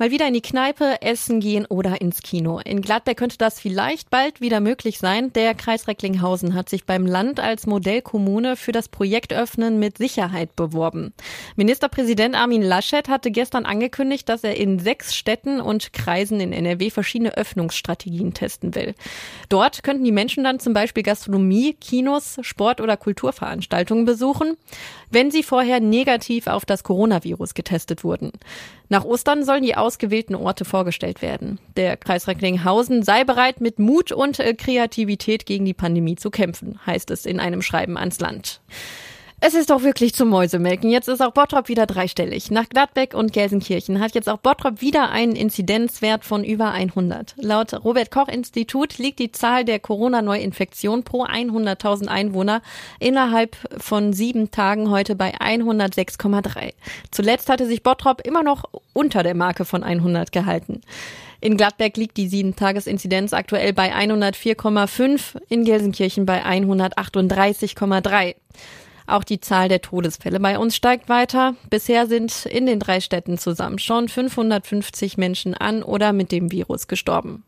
Mal wieder in die Kneipe, essen gehen oder ins Kino. In Gladbeck könnte das vielleicht bald wieder möglich sein. Der Kreis Recklinghausen hat sich beim Land als Modellkommune für das Projekt Öffnen mit Sicherheit beworben. Ministerpräsident Armin Laschet hatte gestern angekündigt, dass er in sechs Städten und Kreisen in NRW verschiedene Öffnungsstrategien testen will. Dort könnten die Menschen dann zum Beispiel Gastronomie, Kinos, Sport- oder Kulturveranstaltungen besuchen, wenn sie vorher negativ auf das Coronavirus getestet wurden. Nach Ostern sollen die ausgewählten Orte vorgestellt werden. Der Kreis Recklinghausen sei bereit, mit Mut und äh, Kreativität gegen die Pandemie zu kämpfen, heißt es in einem Schreiben ans Land. Es ist doch wirklich zum Mäusemelken. Jetzt ist auch Bottrop wieder dreistellig. Nach Gladbeck und Gelsenkirchen hat jetzt auch Bottrop wieder einen Inzidenzwert von über 100. Laut Robert Koch Institut liegt die Zahl der Corona-Neuinfektion pro 100.000 Einwohner innerhalb von sieben Tagen heute bei 106,3. Zuletzt hatte sich Bottrop immer noch unter der Marke von 100 gehalten. In Gladbeck liegt die Sieben-Tages-Inzidenz aktuell bei 104,5, in Gelsenkirchen bei 138,3. Auch die Zahl der Todesfälle bei uns steigt weiter. Bisher sind in den drei Städten zusammen schon 550 Menschen an oder mit dem Virus gestorben.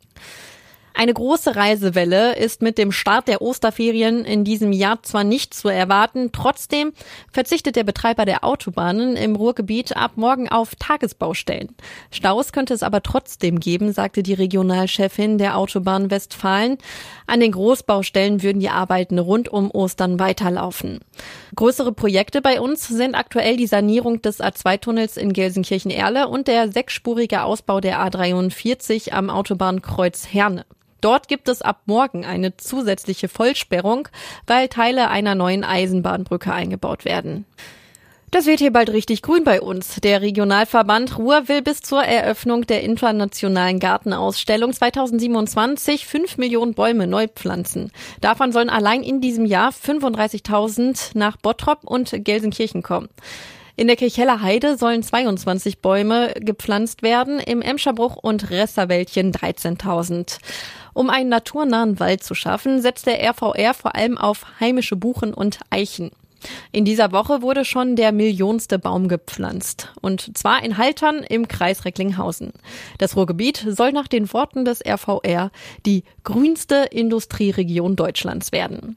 Eine große Reisewelle ist mit dem Start der Osterferien in diesem Jahr zwar nicht zu erwarten, trotzdem verzichtet der Betreiber der Autobahnen im Ruhrgebiet ab morgen auf Tagesbaustellen. Staus könnte es aber trotzdem geben, sagte die Regionalchefin der Autobahn Westfalen. An den Großbaustellen würden die Arbeiten rund um Ostern weiterlaufen. Größere Projekte bei uns sind aktuell die Sanierung des A2-Tunnels in Gelsenkirchen-Erle und der sechsspurige Ausbau der A43 am Autobahnkreuz Herne. Dort gibt es ab morgen eine zusätzliche Vollsperrung, weil Teile einer neuen Eisenbahnbrücke eingebaut werden. Das wird hier bald richtig grün bei uns. Der Regionalverband Ruhr will bis zur Eröffnung der internationalen Gartenausstellung 2027 fünf Millionen Bäume neu pflanzen. Davon sollen allein in diesem Jahr 35.000 nach Bottrop und Gelsenkirchen kommen. In der Kircheller Heide sollen 22 Bäume gepflanzt werden, im Emscherbruch und Resserwäldchen 13.000. Um einen naturnahen Wald zu schaffen, setzt der RVR vor allem auf heimische Buchen und Eichen. In dieser Woche wurde schon der millionste Baum gepflanzt. Und zwar in Haltern im Kreis Recklinghausen. Das Ruhrgebiet soll nach den Worten des RVR die grünste Industrieregion Deutschlands werden.